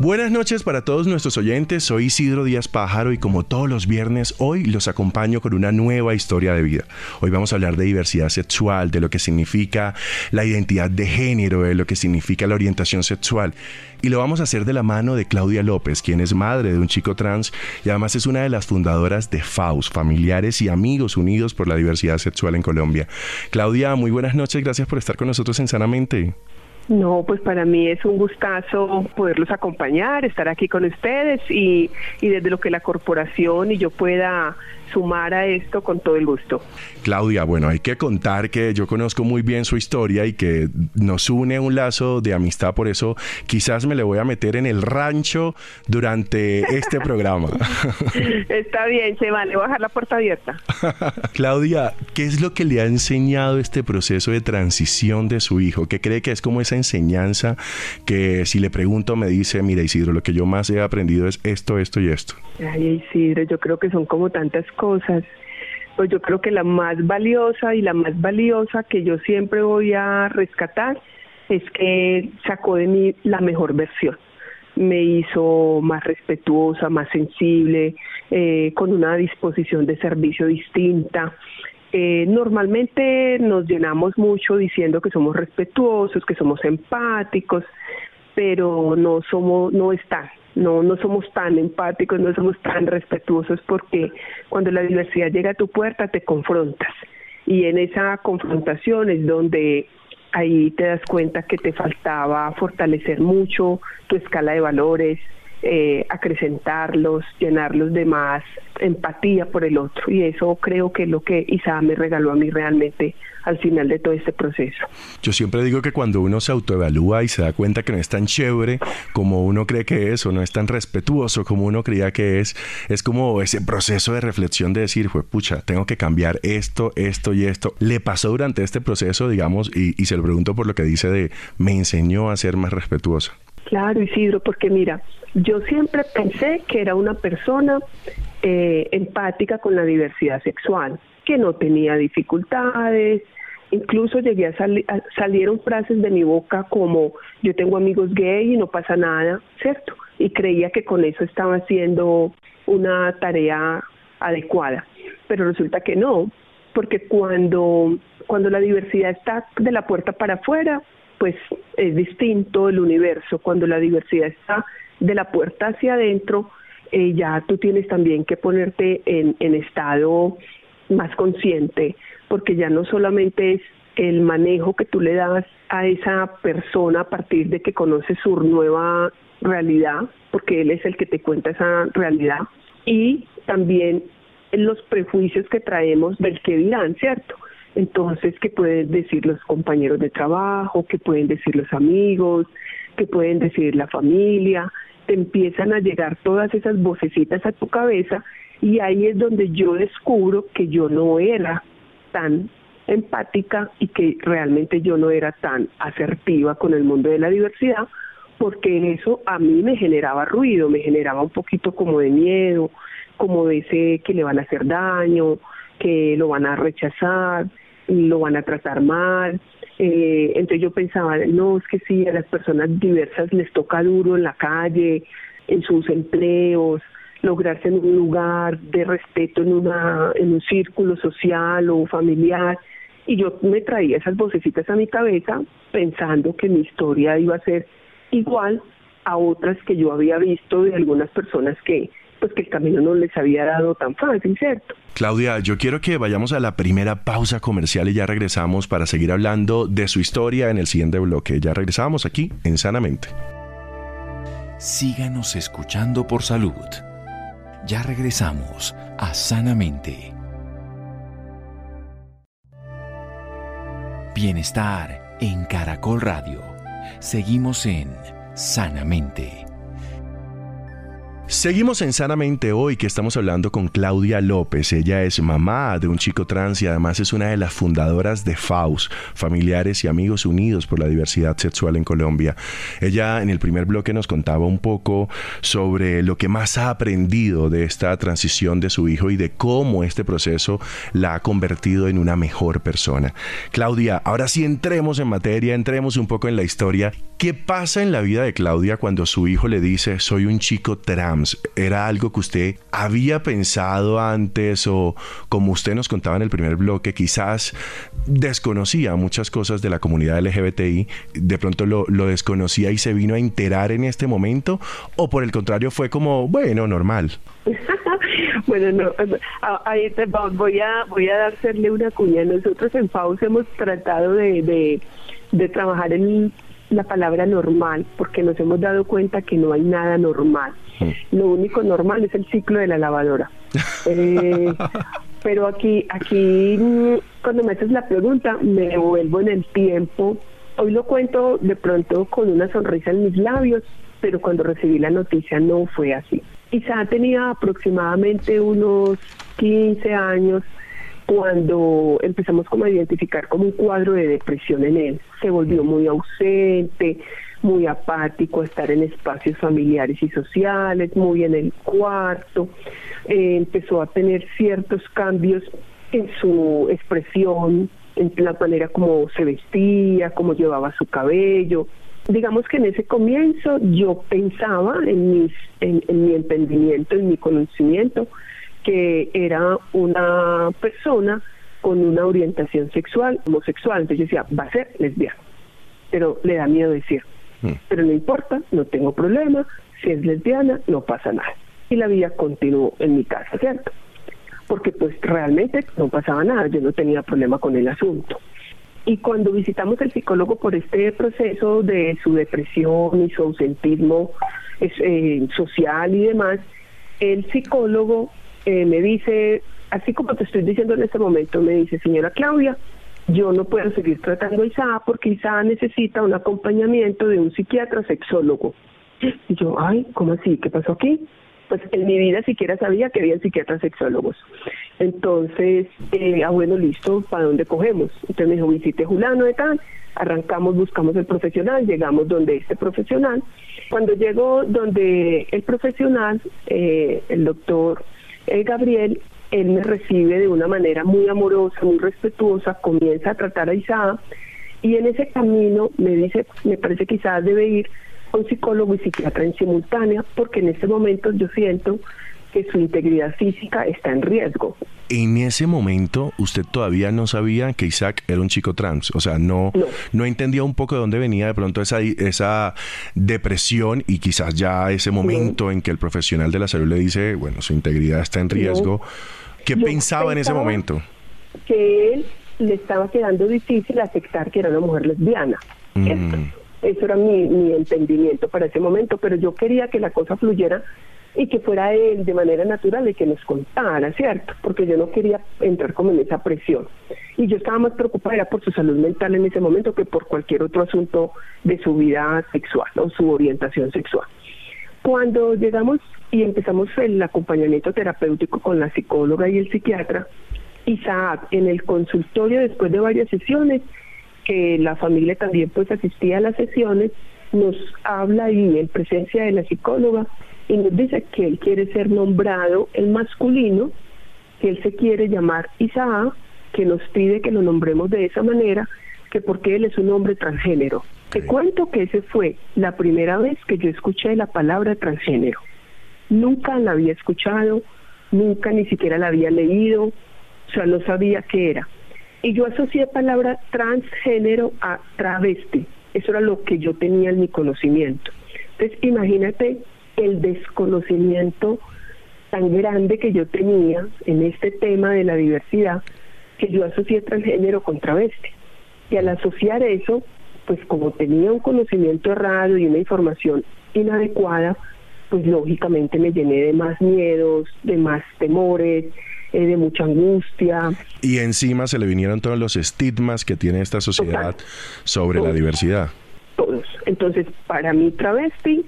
Buenas noches para todos nuestros oyentes, soy Isidro Díaz Pájaro y como todos los viernes hoy los acompaño con una nueva historia de vida. Hoy vamos a hablar de diversidad sexual, de lo que significa la identidad de género, de lo que significa la orientación sexual. Y lo vamos a hacer de la mano de Claudia López, quien es madre de un chico trans y además es una de las fundadoras de FAUS, Familiares y Amigos Unidos por la Diversidad Sexual en Colombia. Claudia, muy buenas noches, gracias por estar con nosotros en Sanamente. No, pues para mí es un gustazo poderlos acompañar, estar aquí con ustedes y, y desde lo que la corporación y yo pueda sumar a esto con todo el gusto. Claudia, bueno, hay que contar que yo conozco muy bien su historia y que nos une un lazo de amistad, por eso quizás me le voy a meter en el rancho durante este programa. Está bien, se vale, voy a dejar la puerta abierta. Claudia, ¿qué es lo que le ha enseñado este proceso de transición de su hijo? ¿Qué cree que es como esa enseñanza que si le pregunto me dice, mira Isidro, lo que yo más he aprendido es esto, esto y esto? Ay Isidro, yo creo que son como tantas cosas cosas, pues yo creo que la más valiosa y la más valiosa que yo siempre voy a rescatar es que sacó de mí la mejor versión. Me hizo más respetuosa, más sensible, eh, con una disposición de servicio distinta. Eh, normalmente nos llenamos mucho diciendo que somos respetuosos, que somos empáticos, pero no somos, no están no, no somos tan empáticos, no somos tan respetuosos porque cuando la diversidad llega a tu puerta te confrontas. Y en esa confrontación es donde ahí te das cuenta que te faltaba fortalecer mucho tu escala de valores, eh, acrecentarlos, llenarlos de más empatía por el otro. Y eso creo que es lo que Isa me regaló a mí realmente al final de todo este proceso. Yo siempre digo que cuando uno se autoevalúa y se da cuenta que no es tan chévere como uno cree que es o no es tan respetuoso como uno creía que es, es como ese proceso de reflexión de decir, fue pucha, tengo que cambiar esto, esto y esto. ¿Le pasó durante este proceso, digamos, y, y se lo pregunto por lo que dice de, me enseñó a ser más respetuoso? Claro, Isidro, porque mira, yo siempre pensé que era una persona eh, empática con la diversidad sexual, que no tenía dificultades, incluso llegué a, salir salieron frases de mi boca como yo tengo amigos gay y no pasa nada, ¿cierto? Y creía que con eso estaba haciendo una tarea adecuada, pero resulta que no, porque cuando cuando la diversidad está de la puerta para afuera, pues es distinto el universo. Cuando la diversidad está de la puerta hacia adentro, eh, ya tú tienes también que ponerte en, en estado más consciente, porque ya no solamente es el manejo que tú le das a esa persona a partir de que conoce su nueva realidad, porque él es el que te cuenta esa realidad, y también los prejuicios que traemos del que dirán, ¿cierto? Entonces, ¿qué pueden decir los compañeros de trabajo? ¿Qué pueden decir los amigos? ¿Qué pueden decir la familia? Te empiezan a llegar todas esas vocecitas a tu cabeza y ahí es donde yo descubro que yo no era tan empática y que realmente yo no era tan asertiva con el mundo de la diversidad, porque eso a mí me generaba ruido, me generaba un poquito como de miedo, como de ese que le van a hacer daño, que lo van a rechazar, lo van a tratar mal. Eh, entonces yo pensaba, no, es que sí, a las personas diversas les toca duro en la calle, en sus empleos, lograrse en un lugar de respeto en, una, en un círculo social o familiar. Y yo me traía esas vocecitas a mi cabeza pensando que mi historia iba a ser igual a otras que yo había visto de algunas personas que pues que el camino no les había dado tan fácil, ¿cierto? Claudia, yo quiero que vayamos a la primera pausa comercial y ya regresamos para seguir hablando de su historia en el siguiente bloque. Ya regresamos aquí en Sanamente. Síganos escuchando por salud. Ya regresamos a Sanamente. Bienestar en Caracol Radio. Seguimos en Sanamente. Seguimos en Sanamente hoy que estamos hablando con Claudia López. Ella es mamá de un chico trans y además es una de las fundadoras de FAUS, Familiares y Amigos Unidos por la Diversidad Sexual en Colombia. Ella en el primer bloque nos contaba un poco sobre lo que más ha aprendido de esta transición de su hijo y de cómo este proceso la ha convertido en una mejor persona. Claudia, ahora sí entremos en materia, entremos un poco en la historia. ¿Qué pasa en la vida de Claudia cuando su hijo le dice soy un chico trans? ¿Era algo que usted había pensado antes o como usted nos contaba en el primer bloque, quizás desconocía muchas cosas de la comunidad LGBTI, de pronto lo, desconocía y se vino a enterar en este momento o por el contrario fue como, bueno, normal? bueno, no, ahí te, voy a voy a darle una cuña. Nosotros en FAUS hemos tratado de, de trabajar en la palabra normal porque nos hemos dado cuenta que no hay nada normal. Mm. Lo único normal es el ciclo de la lavadora. Eh, pero aquí, aquí, cuando me haces la pregunta, me devuelvo en el tiempo. Hoy lo cuento de pronto con una sonrisa en mis labios, pero cuando recibí la noticia no fue así. Isa tenía aproximadamente unos 15 años cuando empezamos como a identificar como un cuadro de depresión en él. Se volvió muy ausente, muy apático estar en espacios familiares y sociales, muy en el cuarto, eh, empezó a tener ciertos cambios en su expresión, en la manera como se vestía, cómo llevaba su cabello. Digamos que en ese comienzo yo pensaba en, mis, en, en mi entendimiento, en mi conocimiento, que era una persona con una orientación sexual, homosexual. Entonces yo decía, va a ser lesbiana, pero le da miedo decir. Mm. Pero no importa, no tengo problema, si es lesbiana, no pasa nada. Y la vida continuó en mi casa, ¿cierto? Porque pues realmente no pasaba nada, yo no tenía problema con el asunto. Y cuando visitamos al psicólogo por este proceso de su depresión y su ausentismo eh, social y demás, el psicólogo eh, me dice, así como te estoy diciendo en este momento, me dice, señora Claudia, yo no puedo seguir tratando a Isa porque Isa necesita un acompañamiento de un psiquiatra sexólogo. Y yo, ay, ¿cómo así? ¿Qué pasó aquí? Pues en mi vida siquiera sabía que había psiquiatras sexólogos. Entonces, eh, ah, bueno, listo, ¿para dónde cogemos? Entonces me dijo, visite Julano de tal, arrancamos, buscamos el profesional, llegamos donde este profesional. Cuando llego donde el profesional, eh, el doctor eh, Gabriel, él me recibe de una manera muy amorosa, muy respetuosa, comienza a tratar a Isa y en ese camino me dice, me parece que debe ir a un psicólogo y psiquiatra en simultánea porque en este momento yo siento que su integridad física está en riesgo. En ese momento usted todavía no sabía que Isaac era un chico trans, o sea, no, no, entendía un poco de dónde venía de pronto esa, esa depresión y quizás ya ese momento en que el profesional de la salud le dice, bueno, su integridad está en riesgo. ¿Qué pensaba en ese momento? Que él le estaba quedando difícil aceptar que era una mujer lesbiana. Mm. Eso era mi, mi entendimiento para ese momento, pero yo quería que la cosa fluyera y que fuera él de manera natural y que nos contara, ¿cierto? Porque yo no quería entrar como en esa presión. Y yo estaba más preocupada por su salud mental en ese momento que por cualquier otro asunto de su vida sexual o su orientación sexual. Cuando llegamos y empezamos el acompañamiento terapéutico con la psicóloga y el psiquiatra, Isaac en el consultorio después de varias sesiones, que la familia también pues asistía a las sesiones, nos habla y en presencia de la psicóloga y nos dice que él quiere ser nombrado el masculino, que él se quiere llamar Isaac que nos pide que lo nombremos de esa manera, que porque él es un hombre transgénero. Te cuento que ese fue la primera vez que yo escuché la palabra transgénero. Nunca la había escuchado, nunca ni siquiera la había leído, o sea, no sabía qué era. Y yo asocié palabra transgénero a travesti. Eso era lo que yo tenía en mi conocimiento. Entonces, imagínate el desconocimiento tan grande que yo tenía en este tema de la diversidad, que yo asocié transgénero con travesti. Y al asociar eso, pues como tenía un conocimiento errado y una información inadecuada, pues lógicamente me llené de más miedos, de más temores, eh, de mucha angustia. Y encima se le vinieron todos los estigmas que tiene esta sociedad sobre la diversidad. Todos. Entonces, para mí travesti,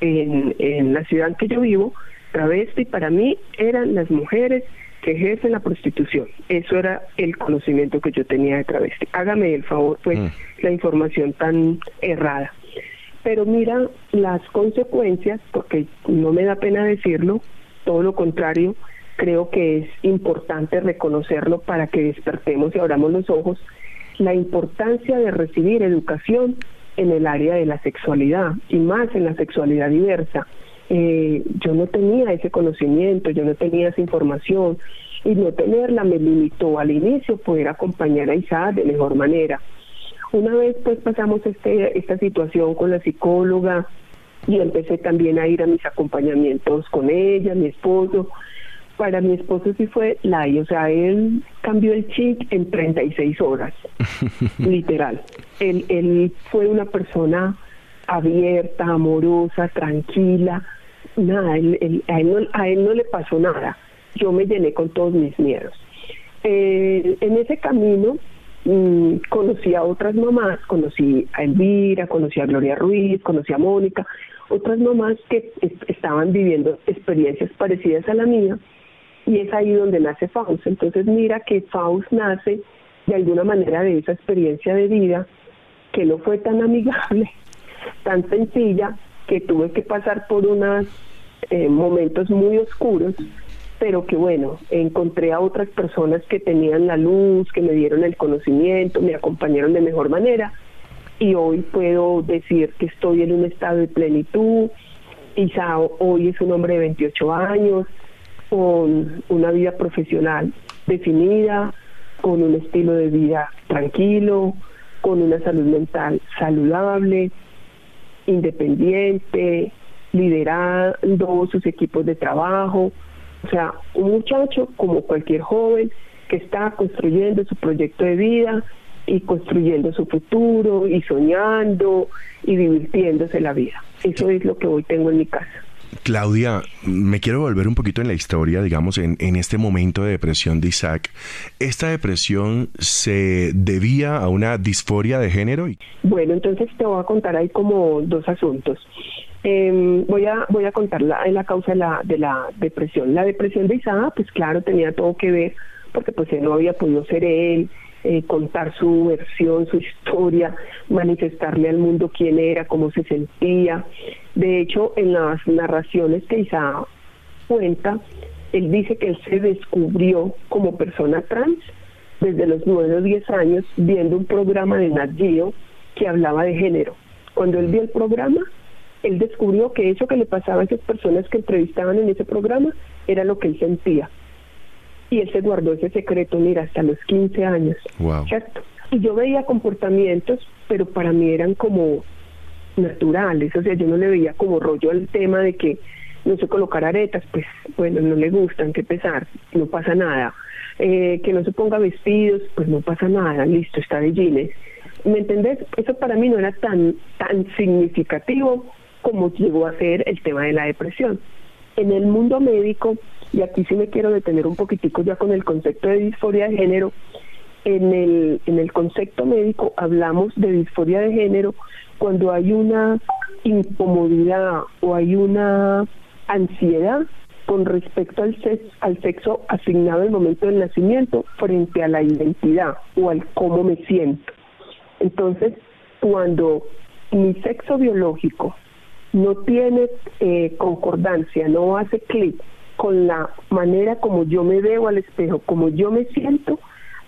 en, en la ciudad en que yo vivo, travesti para mí eran las mujeres que ejercen la prostitución. Eso era el conocimiento que yo tenía de travesti. Hágame el favor, pues, mm. la información tan errada. Pero mira las consecuencias, porque no me da pena decirlo, todo lo contrario, creo que es importante reconocerlo para que despertemos y abramos los ojos, la importancia de recibir educación en el área de la sexualidad y más en la sexualidad diversa. Eh, yo no tenía ese conocimiento, yo no tenía esa información y no tenerla me limitó al inicio poder acompañar a Isaac de mejor manera. Una vez pues pasamos este, esta situación con la psicóloga y empecé también a ir a mis acompañamientos con ella, mi esposo. Para mi esposo sí fue la, o sea, él cambió el chip en 36 horas, literal. Él, él fue una persona abierta, amorosa, tranquila, nada, a, él no, a él no le pasó nada. Yo me llené con todos mis miedos. Eh, en ese camino mm, conocí a otras mamás, conocí a Elvira, conocí a Gloria Ruiz, conocí a Mónica, otras mamás que estaban viviendo experiencias parecidas a la mía y es ahí donde nace Faust. Entonces mira que Faust nace de alguna manera de esa experiencia de vida que no fue tan amigable, tan sencilla, que tuve que pasar por unos eh, momentos muy oscuros, pero que bueno, encontré a otras personas que tenían la luz, que me dieron el conocimiento, me acompañaron de mejor manera y hoy puedo decir que estoy en un estado de plenitud. Isao hoy es un hombre de 28 años, con una vida profesional definida, con un estilo de vida tranquilo, con una salud mental saludable, independiente, liderando sus equipos de trabajo. O sea, un muchacho como cualquier joven que está construyendo su proyecto de vida y construyendo su futuro y soñando y divirtiéndose la vida. Eso es lo que hoy tengo en mi casa. Claudia, me quiero volver un poquito en la historia, digamos, en, en, este momento de depresión de Isaac. ¿Esta depresión se debía a una disforia de género? Bueno, entonces te voy a contar ahí como dos asuntos. Eh, voy a voy a contar la, la causa de la, de la depresión. La depresión de Isaac, pues claro, tenía todo que ver porque pues él no había podido ser él, eh, contar su versión, su historia, manifestarle al mundo quién era, cómo se sentía. De hecho, en las narraciones que Isaac cuenta, él dice que él se descubrió como persona trans desde los 9 o 10 años viendo un programa de Nat que hablaba de género. Cuando él vio el programa, él descubrió que eso que le pasaba a esas personas que entrevistaban en ese programa era lo que él sentía y él se guardó ese secreto, mira, hasta los 15 años. ¿Cierto? Y yo veía comportamientos, pero para mí eran como naturales, o sea, yo no le veía como rollo al tema de que no se colocar aretas, pues bueno, no le gustan, qué pesar, no pasa nada. Eh, que no se ponga vestidos, pues no pasa nada, listo, está de jeans. ¿Me entendés? Eso para mí no era tan, tan significativo como llegó a ser el tema de la depresión. En el mundo médico, y aquí sí me quiero detener un poquitico ya con el concepto de disforia de género, en el, en el concepto médico hablamos de disforia de género cuando hay una incomodidad o hay una ansiedad con respecto al sexo, al sexo asignado en el momento del nacimiento frente a la identidad o al cómo me siento. Entonces, cuando mi sexo biológico no tiene eh, concordancia, no hace clic con la manera como yo me veo al espejo, como yo me siento,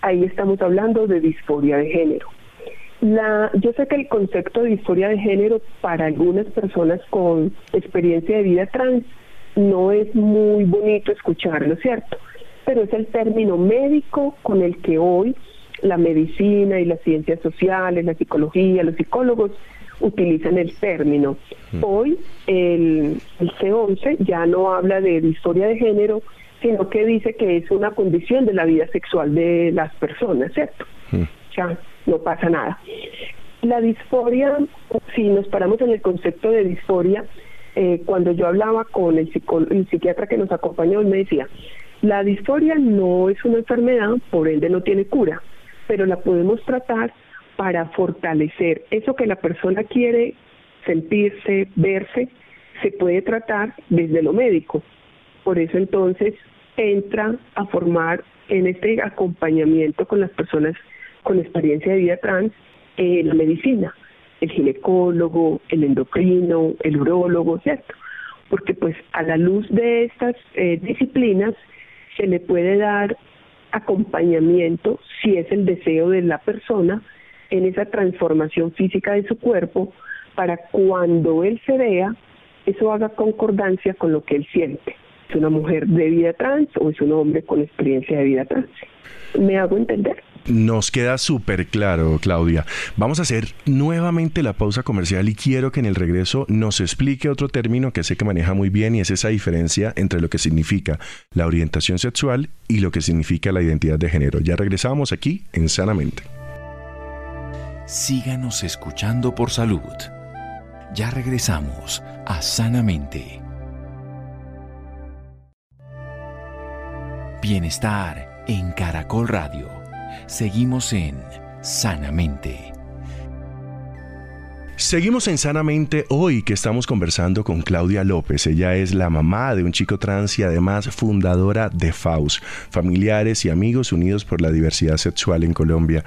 ahí estamos hablando de disforia de género. La, yo sé que el concepto de disforia de género para algunas personas con experiencia de vida trans no es muy bonito escucharlo, ¿cierto? Pero es el término médico con el que hoy la medicina y las ciencias sociales, la psicología, los psicólogos utilizan el término. Mm. Hoy el, el C11 ya no habla de disforia de género, sino que dice que es una condición de la vida sexual de las personas, ¿cierto? Mm. Ya no pasa nada. La disforia, si nos paramos en el concepto de disforia, eh, cuando yo hablaba con el, el psiquiatra que nos acompañó, él me decía, la disforia no es una enfermedad, por ende no tiene cura, pero la podemos tratar para fortalecer eso que la persona quiere sentirse, verse, se puede tratar desde lo médico. Por eso entonces entra a formar en este acompañamiento con las personas con experiencia de vida trans eh, la medicina, el ginecólogo, el endocrino, el urólogo, ¿cierto? Porque pues a la luz de estas eh, disciplinas se le puede dar acompañamiento si es el deseo de la persona en esa transformación física de su cuerpo para cuando él se vea, eso haga concordancia con lo que él siente. ¿Es una mujer de vida trans o es un hombre con experiencia de vida trans? ¿Me hago entender? Nos queda súper claro, Claudia. Vamos a hacer nuevamente la pausa comercial y quiero que en el regreso nos explique otro término que sé que maneja muy bien y es esa diferencia entre lo que significa la orientación sexual y lo que significa la identidad de género. Ya regresamos aquí en Sanamente. Síganos escuchando por salud. Ya regresamos a Sanamente. Bienestar en Caracol Radio. Seguimos en Sanamente. Seguimos en Sanamente hoy que estamos conversando con Claudia López. Ella es la mamá de un chico trans y además fundadora de FAUS, Familiares y Amigos Unidos por la Diversidad Sexual en Colombia.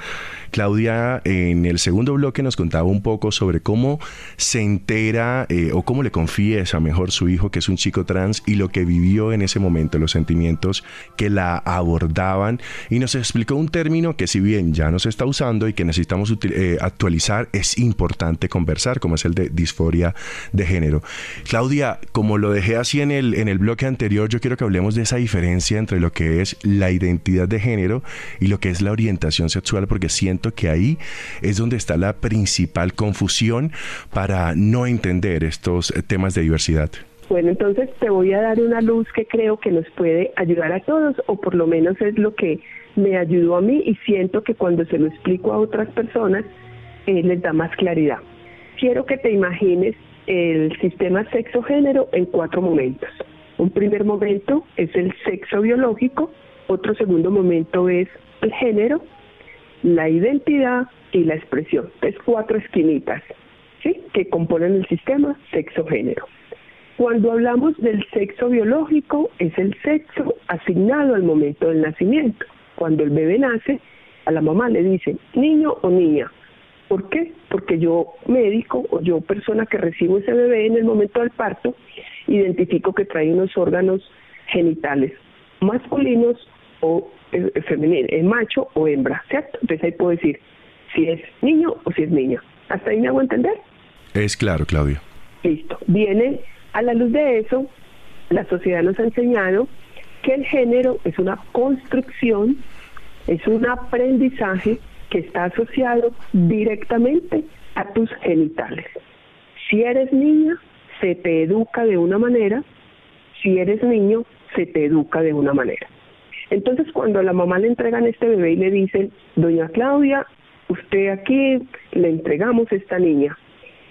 Claudia en el segundo bloque nos contaba un poco sobre cómo se entera eh, o cómo le confiesa mejor su hijo que es un chico trans y lo que vivió en ese momento, los sentimientos que la abordaban y nos explicó un término que si bien ya no se está usando y que necesitamos eh, actualizar, es importante conversar, como es el de disforia de género. Claudia, como lo dejé así en el, en el bloque anterior, yo quiero que hablemos de esa diferencia entre lo que es la identidad de género y lo que es la orientación sexual, porque siento que ahí es donde está la principal confusión para no entender estos eh, temas de diversidad. Bueno, entonces te voy a dar una luz que creo que nos puede ayudar a todos, o por lo menos es lo que me ayudó a mí y siento que cuando se lo explico a otras personas eh, les da más claridad. Quiero que te imagines el sistema sexo-género en cuatro momentos. Un primer momento es el sexo biológico, otro segundo momento es el género, la identidad y la expresión. Es cuatro esquinitas ¿sí? que componen el sistema sexo-género. Cuando hablamos del sexo biológico, es el sexo asignado al momento del nacimiento. Cuando el bebé nace, a la mamá le dicen niño o niña. ¿Por qué? Porque yo médico o yo persona que recibo ese bebé en el momento del parto, identifico que trae unos órganos genitales masculinos o femenino, es macho o hembra, ¿cierto? Entonces ahí puedo decir si es niño o si es niña. ¿Hasta ahí me hago entender? Es claro, Claudio. Listo. Viene a la luz de eso, la sociedad nos ha enseñado que el género es una construcción, es un aprendizaje que está asociado directamente a tus genitales. Si eres niña, se te educa de una manera, si eres niño, se te educa de una manera. Entonces, cuando a la mamá le entregan este bebé y le dicen, doña Claudia, usted aquí le entregamos esta niña.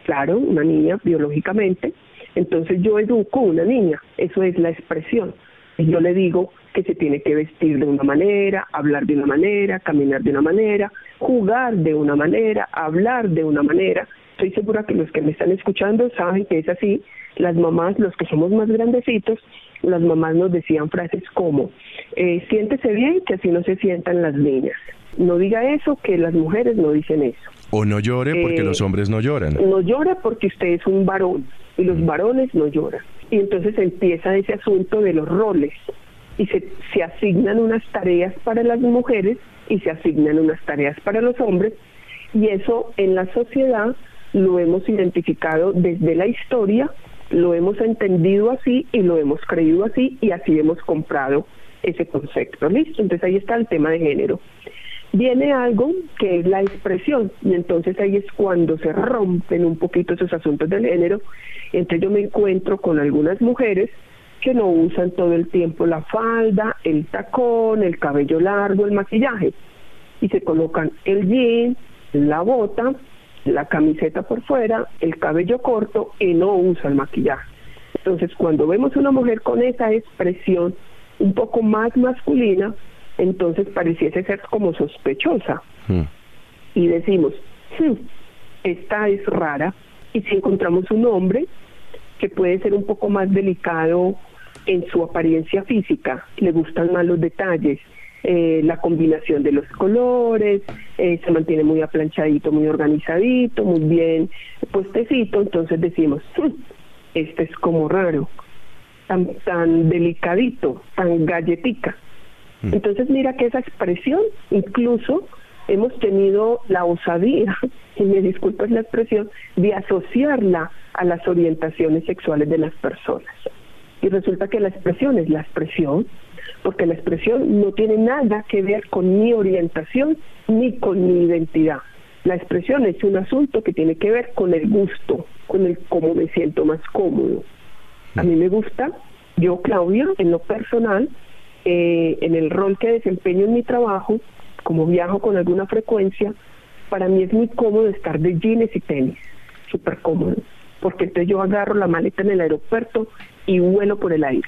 Claro, una niña biológicamente. Entonces yo educo una niña, eso es la expresión. Yo le digo que se tiene que vestir de una manera, hablar de una manera, caminar de una manera, jugar de una manera, hablar de una manera. Estoy segura que los que me están escuchando saben que es así. Las mamás, los que somos más grandecitos, las mamás nos decían frases como, eh, siéntese bien, que así no se sientan las niñas. No diga eso, que las mujeres no dicen eso. O no llore porque los eh, hombres no lloran. No llora porque usted es un varón y los mm. varones no lloran. Y entonces empieza ese asunto de los roles. y se, se asignan unas tareas para las mujeres y se asignan unas tareas para los hombres y eso en la sociedad lo hemos identificado desde la historia, lo hemos entendido así y lo hemos creído así y así hemos comprado ese concepto. ¿Listo? Entonces ahí está el tema de género. Viene algo que es la expresión y entonces ahí es cuando se rompen un poquito esos asuntos del género. Entonces yo me encuentro con algunas mujeres que no usan todo el tiempo la falda, el tacón, el cabello largo, el maquillaje y se colocan el jean, la bota, la camiseta por fuera, el cabello corto y no usa el maquillaje. Entonces, cuando vemos una mujer con esa expresión un poco más masculina, entonces pareciese ser como sospechosa. Mm. Y decimos, "Hmm, esta es rara. Y si encontramos un hombre que puede ser un poco más delicado en su apariencia física, le gustan más los detalles, eh, la combinación de los colores, eh, se mantiene muy aplanchadito, muy organizadito, muy bien puestecito, entonces decimos, "Hmm, este es como raro, tan, tan delicadito, tan galletica. Entonces mira que esa expresión, incluso hemos tenido la osadía, y me disculpas la expresión, de asociarla a las orientaciones sexuales de las personas. Y resulta que la expresión es la expresión, porque la expresión no tiene nada que ver con mi orientación ni con mi identidad. La expresión es un asunto que tiene que ver con el gusto, con el cómo me siento más cómodo. A mí me gusta, yo Claudia, en lo personal, eh, en el rol que desempeño en mi trabajo, como viajo con alguna frecuencia, para mí es muy cómodo estar de jeans y tenis, súper cómodo, porque entonces yo agarro la maleta en el aeropuerto y vuelo por el aire.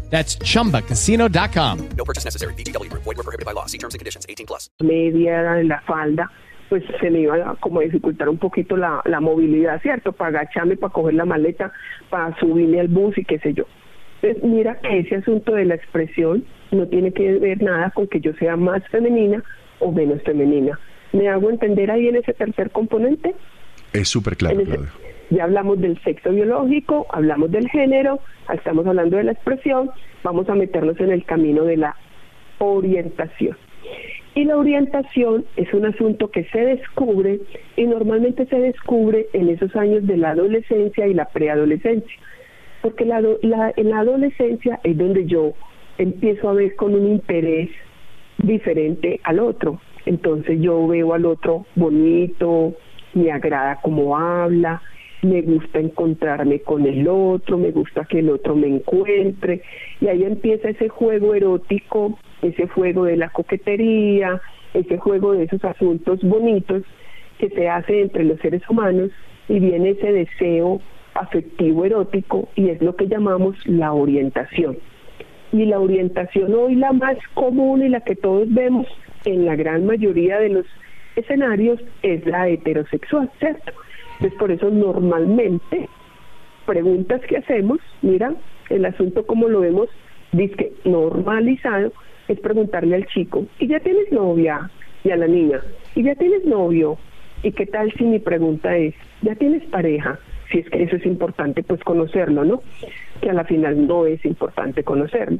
That's chumbacasino.com. No purchase necessary. Group. Void were prohibited by law. See terms and conditions. 18 plus. media, de la falda, pues se me iba a como dificultar un poquito la, la movilidad, ¿cierto? Para agacharme, para coger la maleta, para subirme al bus y qué sé yo. Entonces, mira que ese asunto de la expresión no tiene que ver nada con que yo sea más femenina o menos femenina. ¿Me hago entender ahí en ese tercer componente? Es súper claro, En Claudia. Ya hablamos del sexo biológico, hablamos del género, estamos hablando de la expresión, vamos a meternos en el camino de la orientación. Y la orientación es un asunto que se descubre y normalmente se descubre en esos años de la adolescencia y la preadolescencia. Porque la, en la adolescencia es donde yo empiezo a ver con un interés diferente al otro. Entonces yo veo al otro bonito, me agrada cómo habla, me gusta encontrarme con el otro, me gusta que el otro me encuentre, y ahí empieza ese juego erótico, ese juego de la coquetería, ese juego de esos asuntos bonitos que se hace entre los seres humanos y viene ese deseo afectivo erótico y es lo que llamamos la orientación. Y la orientación hoy la más común y la que todos vemos en la gran mayoría de los escenarios es la heterosexual, ¿cierto? Entonces por eso normalmente preguntas que hacemos, mira, el asunto como lo vemos, dice normalizado, es preguntarle al chico, ¿y ya tienes novia? Y a la niña, ¿y ya tienes novio? ¿Y qué tal si mi pregunta es, ¿ya tienes pareja? Si es que eso es importante, pues conocerlo, ¿no? Que a la final no es importante conocerlo.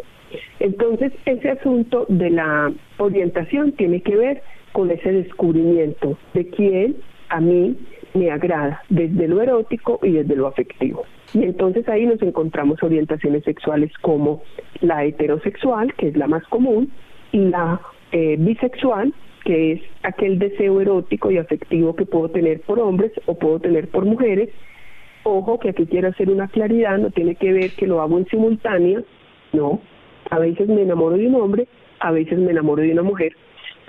Entonces, ese asunto de la orientación tiene que ver con ese descubrimiento de quién a mí me agrada, desde lo erótico y desde lo afectivo. Y entonces ahí nos encontramos orientaciones sexuales como la heterosexual, que es la más común, y la eh, bisexual, que es aquel deseo erótico y afectivo que puedo tener por hombres o puedo tener por mujeres. Ojo que aquí quiero hacer una claridad, no tiene que ver que lo hago en simultánea, no. A veces me enamoro de un hombre, a veces me enamoro de una mujer,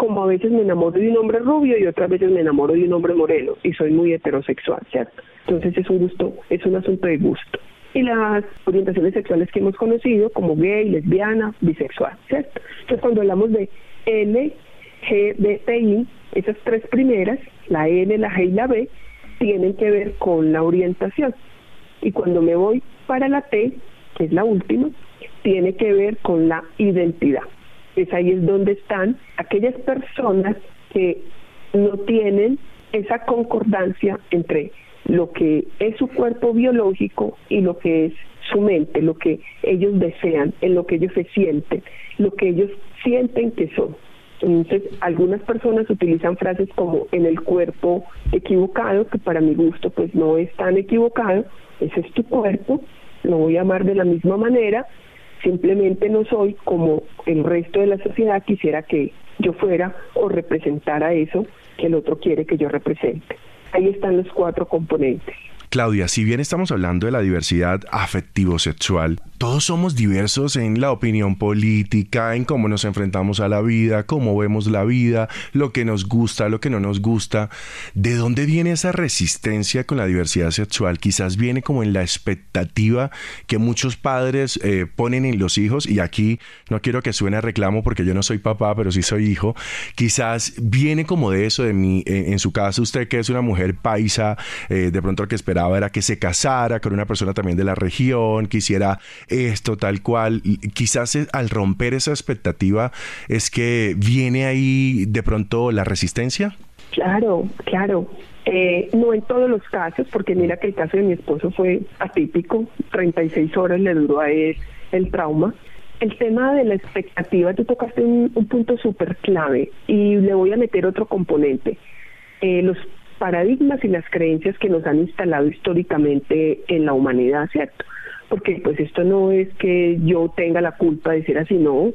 como a veces me enamoro de un hombre rubio y otras veces me enamoro de un hombre moreno y soy muy heterosexual, ¿cierto? Entonces es un gusto, es un asunto de gusto. Y las orientaciones sexuales que hemos conocido como gay, lesbiana, bisexual, ¿cierto? Entonces cuando hablamos de LGBTI, esas tres primeras, la N, la G y la B, tienen que ver con la orientación. Y cuando me voy para la T, que es la última, tiene que ver con la identidad. Es ahí es donde están aquellas personas que no tienen esa concordancia entre lo que es su cuerpo biológico y lo que es su mente, lo que ellos desean, en lo que ellos se sienten, lo que ellos sienten que son. Entonces, algunas personas utilizan frases como en el cuerpo equivocado, que para mi gusto pues no es tan equivocado, ese es tu cuerpo, lo voy a amar de la misma manera, simplemente no soy como el resto de la sociedad quisiera que yo fuera o representara eso que el otro quiere que yo represente. Ahí están los cuatro componentes. Claudia, si bien estamos hablando de la diversidad afectivo-sexual, todos somos diversos en la opinión política, en cómo nos enfrentamos a la vida, cómo vemos la vida, lo que nos gusta, lo que no nos gusta. ¿De dónde viene esa resistencia con la diversidad sexual? Quizás viene como en la expectativa que muchos padres eh, ponen en los hijos, y aquí no quiero que suene a reclamo porque yo no soy papá, pero sí soy hijo. Quizás viene como de eso de mí, en, su caso usted que es una mujer paisa, eh, de pronto lo que esperaba era que se casara con una persona también de la región, quisiera esto, tal cual. Quizás al romper esa expectativa es que viene ahí de pronto la resistencia. Claro, claro. Eh, no en todos los casos, porque mira que el caso de mi esposo fue atípico, 36 horas le duró a él el trauma. El tema de la expectativa, tú tocaste un, punto súper clave y le voy a meter otro componente. Eh, los paradigmas y las creencias que nos han instalado históricamente en la humanidad, ¿cierto? Porque pues esto no es que yo tenga la culpa de ser así, no,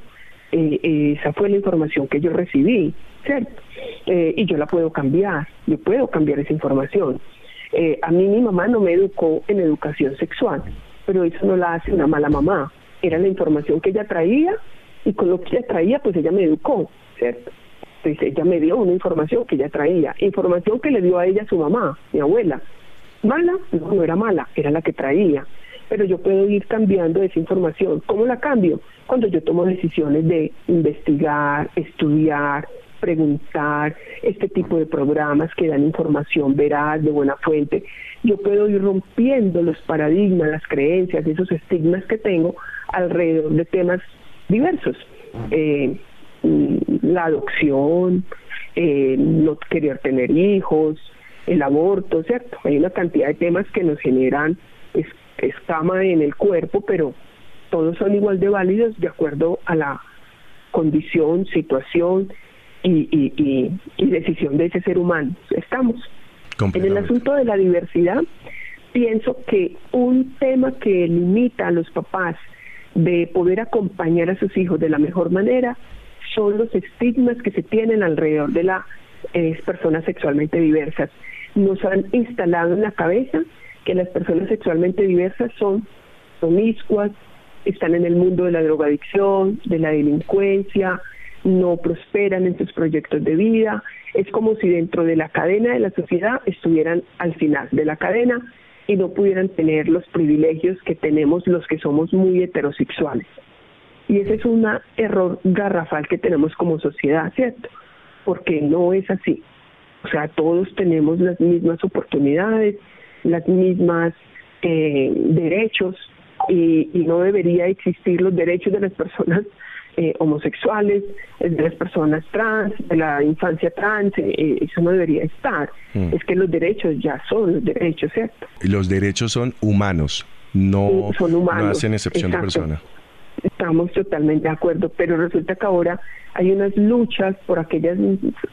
eh, eh, esa fue la información que yo recibí, ¿cierto? Eh, y yo la puedo cambiar, yo puedo cambiar esa información. a mí mi mamá no me educó en educación sexual, pero eso no la hace una mala mamá, era la información que ella traía y con lo que ella traía pues ella me educó, ¿cierto? Entonces ella me dio una información que ella traía, información que le dio a ella su mamá, mi abuela. ¿Mala? No, no era mala, era la que traía pero yo puedo ir cambiando esa información. ¿Cómo la cambio? Cuando yo tomo decisiones de investigar, estudiar, preguntar, este tipo de programas que dan información veraz, de buena fuente, yo puedo ir rompiendo los paradigmas, las creencias, esos estigmas que tengo alrededor de temas diversos. Eh, mm, la adopción, eh, no querer tener hijos, el aborto, ¿cierto? Hay una cantidad de temas que nos generan escama en el cuerpo, pero todos son igual de válidos de acuerdo a la condición, situación y, decisión de ese ser humano. Estamos. En el asunto de la diversidad, pienso que un tema que limita a los papás de poder acompañar a sus hijos de la mejor manera son los estigmas que se tienen alrededor de las eh, personas sexualmente diversas. Nos han instalado en la cabeza que las personas sexualmente diversas son promiscuas, están en el mundo de la drogadicción, de la delincuencia, no prosperan en sus proyectos de vida. Es como si dentro de la cadena de la sociedad estuvieran al final de la cadena y no pudieran tener los privilegios que tenemos los que somos muy heterosexuales. Y ese es un error garrafal que tenemos como sociedad, ¿cierto? Porque no es así. O sea, todos tenemos las mismas oportunidades, las mismas eh, derechos y, no debería existir los derechos de las personas eh, homosexuales, de las personas trans, de la infancia trans, eh, eso no debería estar. Mm. Es que los derechos ya son los derechos, ¿cierto? Los derechos son humanos, no, son humanos, no hacen excepción de persona. Estamos totalmente de acuerdo, pero resulta que ahora hay unas luchas por aquellas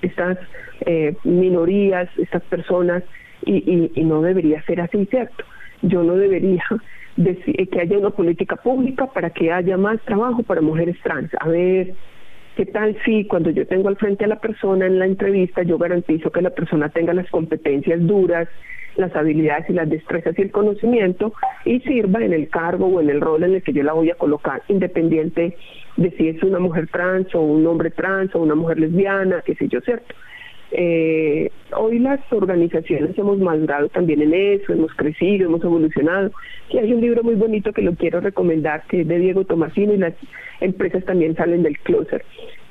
estas minorías, estas personas y, y, no debería ser así, ¿cierto? Yo no debería decir que haya una política pública para que haya más trabajo para mujeres trans. A ver, ¿qué tal si cuando yo tengo al frente a la persona en la entrevista, yo garantizo que la persona tenga las competencias duras, las habilidades y las destrezas y el conocimiento y sirva en el cargo o en el rol en el que yo la voy a colocar, independiente de si es una mujer trans o un hombre trans o una mujer lesbiana, qué sé yo, ¿cierto? Eh, hoy las organizaciones hemos madurado también en eso, hemos crecido, hemos evolucionado. Y hay un libro muy bonito que lo quiero recomendar, que es de Diego Tomasino y las empresas también salen del closer,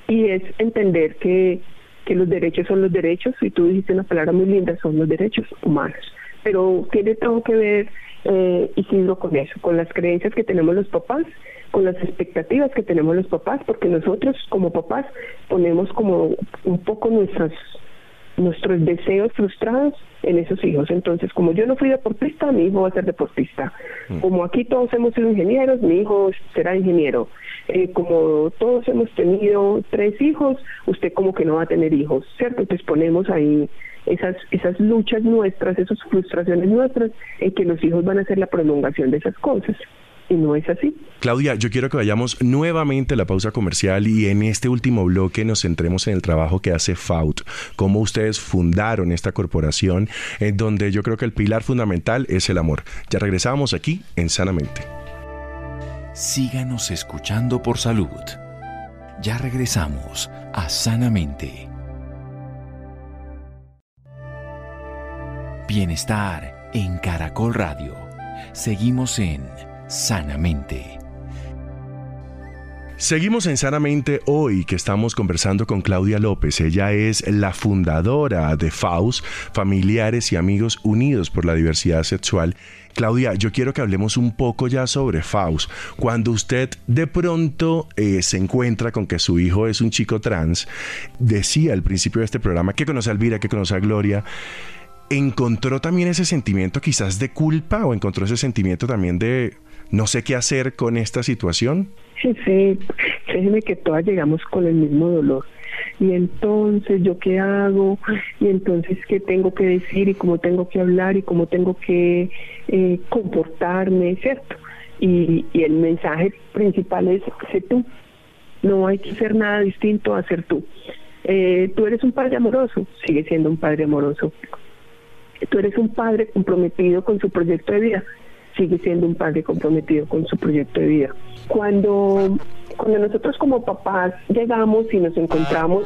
y es entender que, que los derechos son los derechos, y tú dijiste una palabra muy linda, son los derechos humanos, pero tiene todo que ver, eh, Isidro, con eso, con las creencias que tenemos los papás, con las expectativas que tenemos los papás, porque nosotros como papás ponemos como un poco nuestras nuestros deseos frustrados en esos hijos. Entonces, como yo no fui deportista, mi hijo va a ser deportista. Mm. Como aquí todos hemos sido ingenieros, mi hijo será ingeniero. Eh, como todos hemos tenido tres hijos, usted como que no va a tener hijos, ¿cierto? Entonces ponemos ahí esas, esas luchas nuestras, esas frustraciones nuestras, en que los hijos van a ser la prolongación de esas cosas y no es así. Claudia, yo quiero que vayamos nuevamente a la pausa comercial y en este último bloque nos centremos en el trabajo que hace FAUT, cómo ustedes fundaron esta corporación, en donde yo creo que el pilar fundamental es el amor. Ya regresamos aquí en Sanamente. Síganos escuchando por salud. Ya regresamos a Sanamente. Bienestar en Caracol Radio. Seguimos en sanamente. Seguimos en Sanamente hoy que estamos conversando con Claudia López. Ella es la fundadora de FAUS, Familiares y Amigos Unidos por la Diversidad Sexual. Claudia, yo quiero que hablemos un poco ya sobre FAUS. Cuando usted de pronto eh, se encuentra con que su hijo es un chico trans, decía al principio de este programa que conoce a Elvira, que conoce a Gloria, ¿encontró también ese sentimiento quizás de culpa o encontró ese sentimiento también de no sé qué hacer con esta situación? Sí, sí, déjeme que todas llegamos con el mismo dolor. Y entonces, ¿yo qué hago? Y entonces, ¿qué tengo que decir? ¿Y cómo tengo que hablar? ¿Y cómo tengo que eh, comportarme? ¿Cierto? Y, y el mensaje principal es, sé tú. No hay que hacer nada distinto a ser tú. Eh, tú eres un padre amoroso, sigue siendo un padre amoroso. Tú eres un padre comprometido con su proyecto de vida, sigue siendo un padre comprometido con su proyecto de vida. Cuando, cuando nosotros como papás llegamos y nos encontramos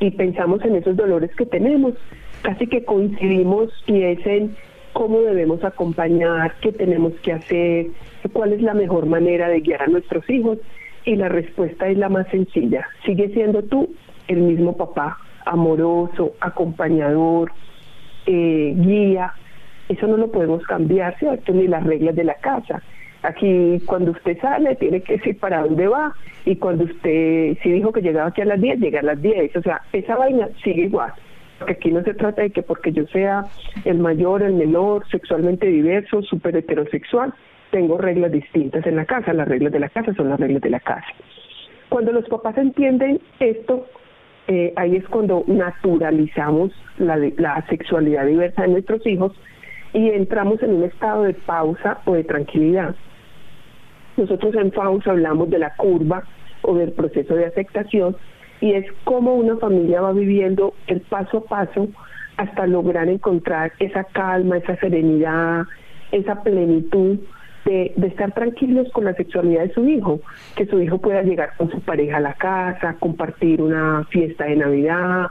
y pensamos en esos dolores que tenemos, casi que coincidimos y es en cómo debemos acompañar, qué tenemos que hacer, cuál es la mejor manera de guiar a nuestros hijos. Y la respuesta es la más sencilla. Sigue siendo tú el mismo papá, amoroso, acompañador, eh, guía, eso no lo podemos cambiar, ¿cierto? Ni las reglas de la casa. Aquí cuando usted sale tiene que decir para dónde va y cuando usted, si dijo que llegaba aquí a las 10, llega a las 10. O sea, esa vaina sigue igual. Porque aquí no se trata de que porque yo sea el mayor, el menor, sexualmente diverso, súper heterosexual, tengo reglas distintas en la casa. Las reglas de la casa son las reglas de la casa. Cuando los papás entienden esto, eh, ahí es cuando naturalizamos la, la sexualidad diversa de nuestros hijos y entramos en un estado de pausa o de tranquilidad. Nosotros en pausa hablamos de la curva o del proceso de aceptación y es como una familia va viviendo el paso a paso hasta lograr encontrar esa calma, esa serenidad, esa plenitud de, de, estar tranquilos con la sexualidad de su hijo, que su hijo pueda llegar con su pareja a la casa, compartir una fiesta de Navidad,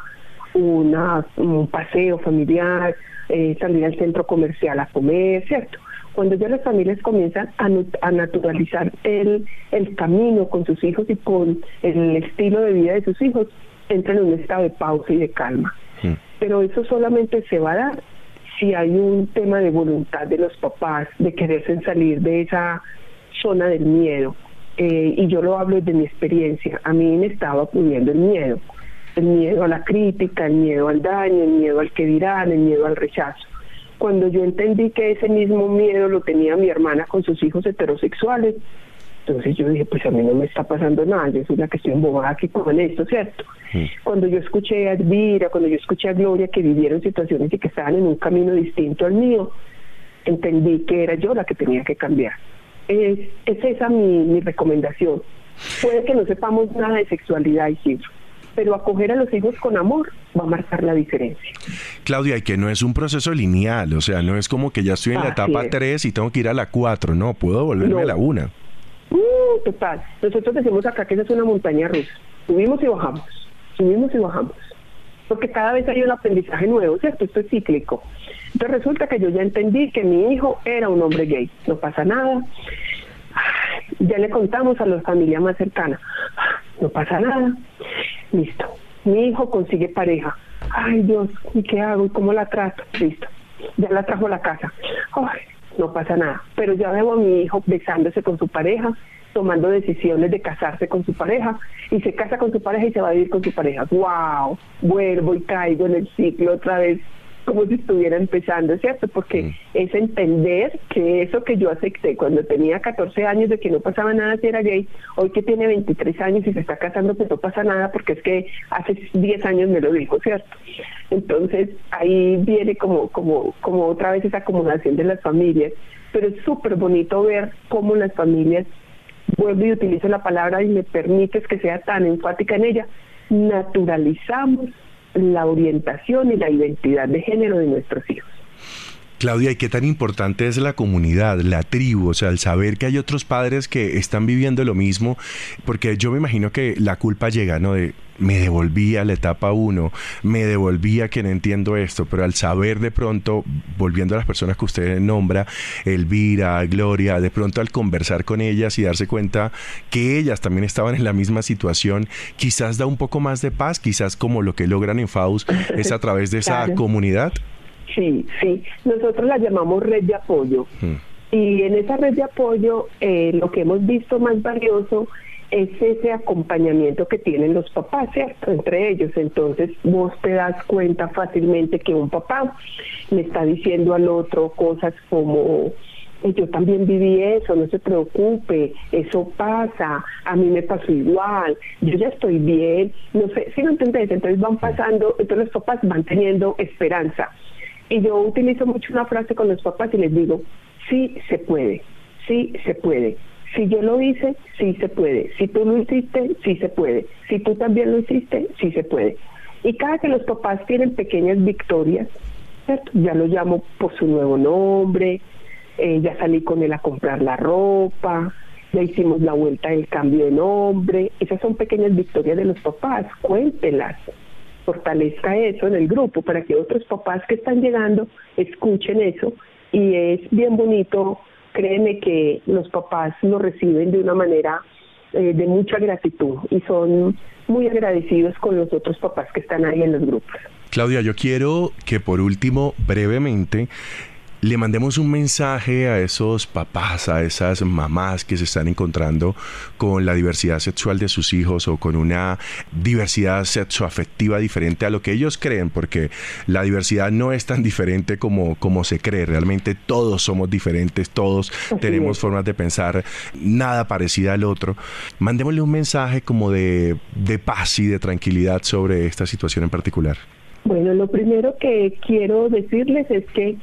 una, un paseo familiar, eh, salir al centro comercial a comer, ¿cierto? Cuando ya las familias comienzan a, naturalizar el, el camino con sus hijos y con el estilo de vida de sus hijos, entran en un estado de pausa y de calma. Mm. Pero eso solamente se va a dar si hay un tema de voluntad de los papás de quererse salir de esa zona del miedo. Eh, y yo lo hablo desde mi experiencia. A mí me estaba ocurriendo el miedo el miedo a la crítica, el miedo al daño, el miedo al que dirán, el miedo al rechazo. Cuando yo entendí que ese mismo miedo lo tenía mi hermana con sus hijos heterosexuales, entonces yo dije, pues a mí no me está pasando nada, yo soy la que estoy embobada aquí con esto, ¿cierto? Cuando yo escuché a Elvira, cuando yo escuché a Gloria que vivieron situaciones y que estaban en un camino distinto al mío, entendí que era yo la que tenía que cambiar. Es, es esa mi, mi recomendación. Puede que no sepamos nada de sexualidad, y sí pero acoger a los hijos con amor va a marcar la diferencia. Claudia, y que no es un proceso lineal, o sea, no es como que ya estoy en la etapa 3 y tengo que ir a la 4, no, puedo volverme a la 1. Uh, total, nosotros decimos acá que esa es una montaña rusa, subimos y bajamos, subimos y bajamos, porque cada vez hay un aprendizaje nuevo, ¿cierto? Esto es cíclico. Entonces resulta que yo ya entendí que mi hijo era un hombre gay, no pasa nada, ya le contamos a la familia más cercana, no pasa nada Listo. Mi hijo consigue pareja. Ay Dios, ¿y qué hago? ¿Y cómo la trato? Listo. Ya la trajo a la casa. Ay, no pasa nada. Pero ya veo a mi hijo besándose con su pareja, tomando decisiones de casarse con su pareja y se casa con su pareja y se va a vivir con su pareja. ¡Wow! Vuelvo y caigo en el ciclo otra vez como si estuviera empezando, ¿cierto? Porque Mm. es entender que eso que yo acepté cuando tenía 14 años de que no pasaba nada si era gay, hoy que tiene 23 años y se está casando, pues no pasa nada porque es que hace 10 años me lo dijo, ¿cierto? Entonces ahí viene como, como, como otra vez esa acomodación de las familias, pero es súper bonito ver cómo las familias, vuelvo y utilizo la palabra y me permites que sea tan enfática en ella, naturalizamos la orientación y la identidad de género de nuestros hijos. Claudia, ¿y qué tan importante es la comunidad, la tribu? O sea, el saber que hay otros padres que están viviendo lo mismo, porque yo me imagino que la culpa llega, ¿no? De me devolví a la etapa 1, me devolví a que no entiendo esto, pero al saber de pronto, volviendo a las personas que usted nombra, Elvira, Gloria, de pronto al conversar con ellas y darse cuenta que ellas también estaban en la misma situación, quizás da un poco más de paz, quizás como lo que logran en FAUS es a través de esa Claro. comunidad. Sí, sí. Nosotros la llamamos red de apoyo. Mm. Y en esa red de apoyo, eh, lo que hemos visto más valioso es ese acompañamiento que tienen los papás, ¿cierto? Entre ellos. Entonces, vos te das cuenta fácilmente que un papá le está diciendo al otro cosas como, "Eh, yo también viví eso, no se preocupe, eso pasa, a mí me pasó igual, yo ya estoy bien, no sé, si no entendés, entonces van pasando, entonces los papás van teniendo esperanza. Y yo utilizo mucho una frase con los papás y les digo, sí se puede, sí se puede. Si yo lo hice, sí se puede. Si tú lo hiciste, sí se puede. Si tú también lo hiciste, sí se puede. Y cada que los papás tienen pequeñas victorias, ya lo llamo por su nuevo nombre, eh, ya salí con él a comprar la ropa, ya hicimos la vuelta del cambio de nombre, esas son pequeñas victorias de los papás, cuéntelas fortalezca eso en el grupo para que otros papás que están llegando escuchen eso y es bien bonito, créeme que los papás lo reciben de una manera eh, de mucha gratitud y son muy agradecidos con los otros papás que están ahí en los grupos. Claudia, yo quiero que por último, brevemente, le mandemos un mensaje a esos papás, a esas mamás que se están encontrando con la diversidad sexual de sus hijos o con una diversidad sexoafectiva diferente a lo que ellos creen, porque la diversidad no es tan diferente como, como se cree. Realmente todos somos diferentes, todos tenemos formas de pensar nada parecida al otro. Mandémosle un mensaje como de, de paz y de tranquilidad sobre esta situación en particular. Bueno, lo primero que quiero decirles es que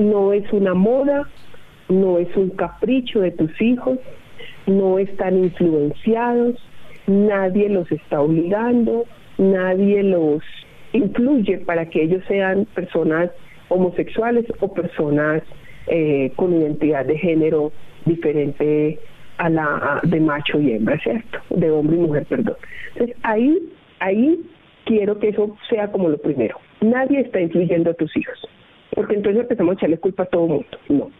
no es una moda, no es un capricho de tus hijos, no están influenciados, nadie los está obligando, nadie los influye para que ellos sean personas homosexuales o personas eh, con identidad de género diferente a la de macho y hembra, ¿cierto? De hombre y mujer, perdón. Entonces ahí, ahí quiero que eso sea como lo primero. Nadie está influyendo a tus hijos, porque entonces empezamos a echarle culpa a todo mundo. No,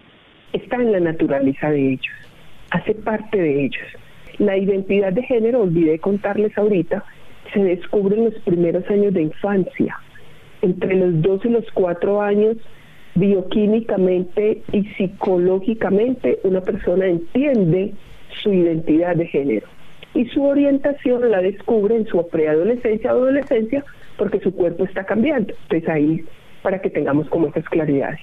está en la naturaleza de ellos, hace parte de ellos. La identidad de género, olvidé contarles ahorita, se descubre en los primeros años de infancia. Entre los dos y los cuatro años, bioquímicamente y psicológicamente, una persona entiende su identidad de género y su orientación la descubre en su preadolescencia o adolescencia porque su cuerpo está cambiando. Entonces ahí para que tengamos como esas claridades.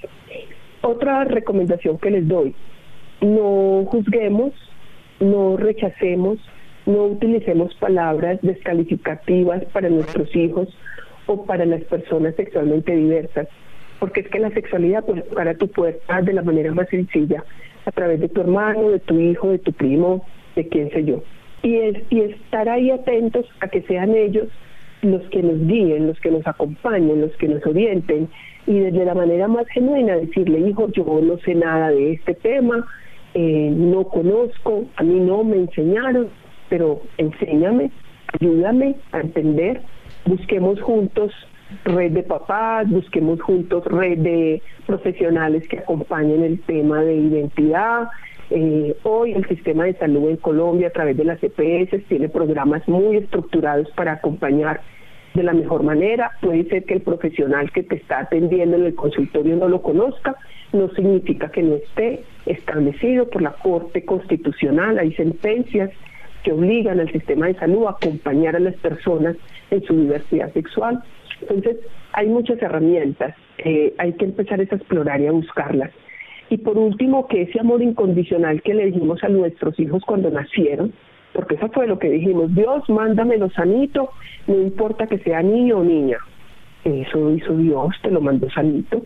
Otra recomendación que les doy, no juzguemos, no rechacemos, no utilicemos palabras descalificativas para nuestros hijos o para las personas sexualmente diversas, porque es que la sexualidad puede tocar a tu puerta de la manera más sencilla, a través de tu hermano, de tu hijo, de tu primo, de quién sé yo. Y, es, y estar ahí atentos a que sean ellos los que nos guíen, los que nos acompañen, los que nos orienten y desde la manera más genuina decirle, hijo, yo no sé nada de este tema, eh, no conozco, a mí no me enseñaron, pero enséñame, ayúdame a entender, busquemos juntos red de papás, busquemos juntos red de profesionales que acompañen el tema de identidad, Eh, hoy el sistema de salud en Colombia a través de las EPS tiene programas muy estructurados para acompañar de la mejor manera. Puede ser que el profesional que te está atendiendo en el consultorio no lo conozca, no significa que no esté establecido por la Corte Constitucional. Hay sentencias que obligan al sistema de salud a acompañar a las personas en su diversidad sexual. Entonces, hay muchas herramientas, eh, hay que empezar a explorar y a buscarlas. Y por último, que ese amor incondicional que le dijimos a nuestros hijos cuando nacieron, porque eso fue lo que dijimos, Dios, mándamelo sanito, no importa que sea niño o niña. Eso hizo Dios, te lo mandó sanito.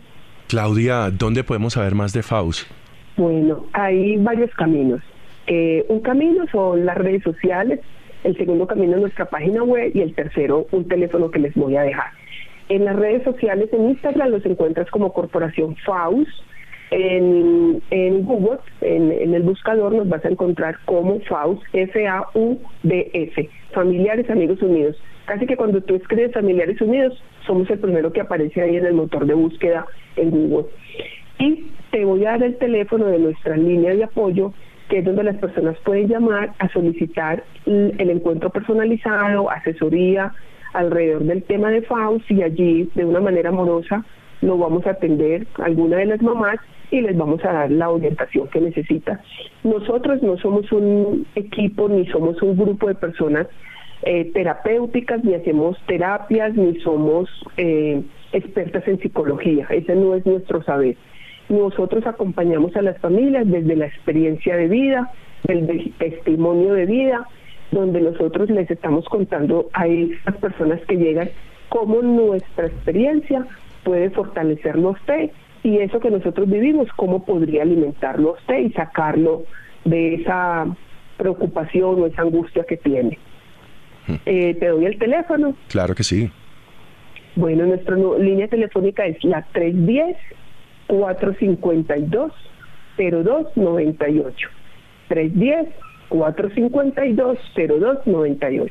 Claudia, ¿dónde podemos saber más de Faust? Bueno, hay varios caminos. Eh, un camino son las redes sociales, el segundo camino es nuestra página web y el tercero un teléfono que les voy a dejar. En las redes sociales, en Instagram los encuentras como Corporación Faust, en, Google, en, el buscador, nos vas a encontrar como FAUS, F-A-U-D-S, Familiares Amigos Unidos. Casi que cuando tú escribes Familiares Unidos, somos el primero que aparece ahí en el motor de búsqueda en Google. Y te voy a dar el teléfono de nuestra línea de apoyo, que es donde las personas pueden llamar a solicitar el encuentro personalizado, asesoría alrededor del tema de FAUS y allí de una manera amorosa lo vamos a atender alguna de las mamás y les vamos a dar la orientación que necesita. Nosotros no somos un equipo ni somos un grupo de personas eh, terapéuticas, ni hacemos terapias, ni somos eh, expertas en psicología. Ese no es nuestro saber. Nosotros acompañamos a las familias desde la experiencia de vida, del testimonio de vida, donde nosotros les estamos contando a esas personas que llegan cómo nuestra experiencia puede fortalecerlo a usted y eso que nosotros vivimos, cómo podría alimentarlo usted y sacarlo de esa preocupación o esa angustia que tiene. Hmm. Eh, ¿Te doy el teléfono? Claro que sí. Bueno, nuestra línea telefónica es la 310-452-0298. 310-452-0298.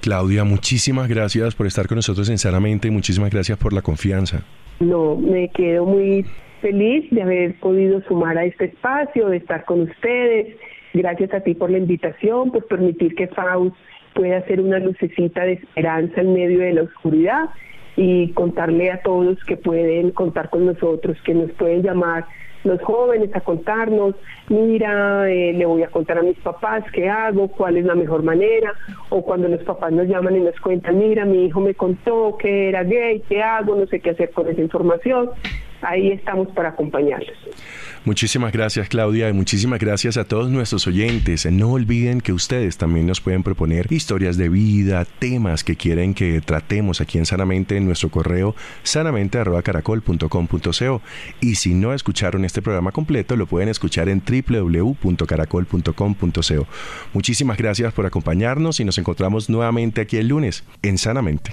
Claudia, muchísimas gracias por estar con nosotros sinceramente y muchísimas gracias por la confianza. No, me quedo muy feliz de haber podido sumar a este espacio, de estar con ustedes. Gracias a ti por la invitación, por permitir que Faust pueda ser una lucecita de esperanza en medio de la oscuridad y contarle a todos que pueden contar con nosotros, que nos pueden llamar los jóvenes a contarnos, mira, eh, le voy a contar a mis papás qué hago, cuál es la mejor manera, o cuando los papás nos llaman y nos cuentan, mira, mi hijo me contó que era gay, qué hago, no sé qué hacer con esa información, ahí estamos para acompañarlos. Muchísimas gracias Claudia y muchísimas gracias a todos nuestros oyentes. No olviden que ustedes también nos pueden proponer historias de vida, temas que quieren que tratemos aquí en Sanamente en nuestro correo sanamente.caracol.com.co y si no escucharon este programa completo lo pueden escuchar en www.caracol.com.co. Muchísimas gracias por acompañarnos y nos encontramos nuevamente aquí el lunes en Sanamente.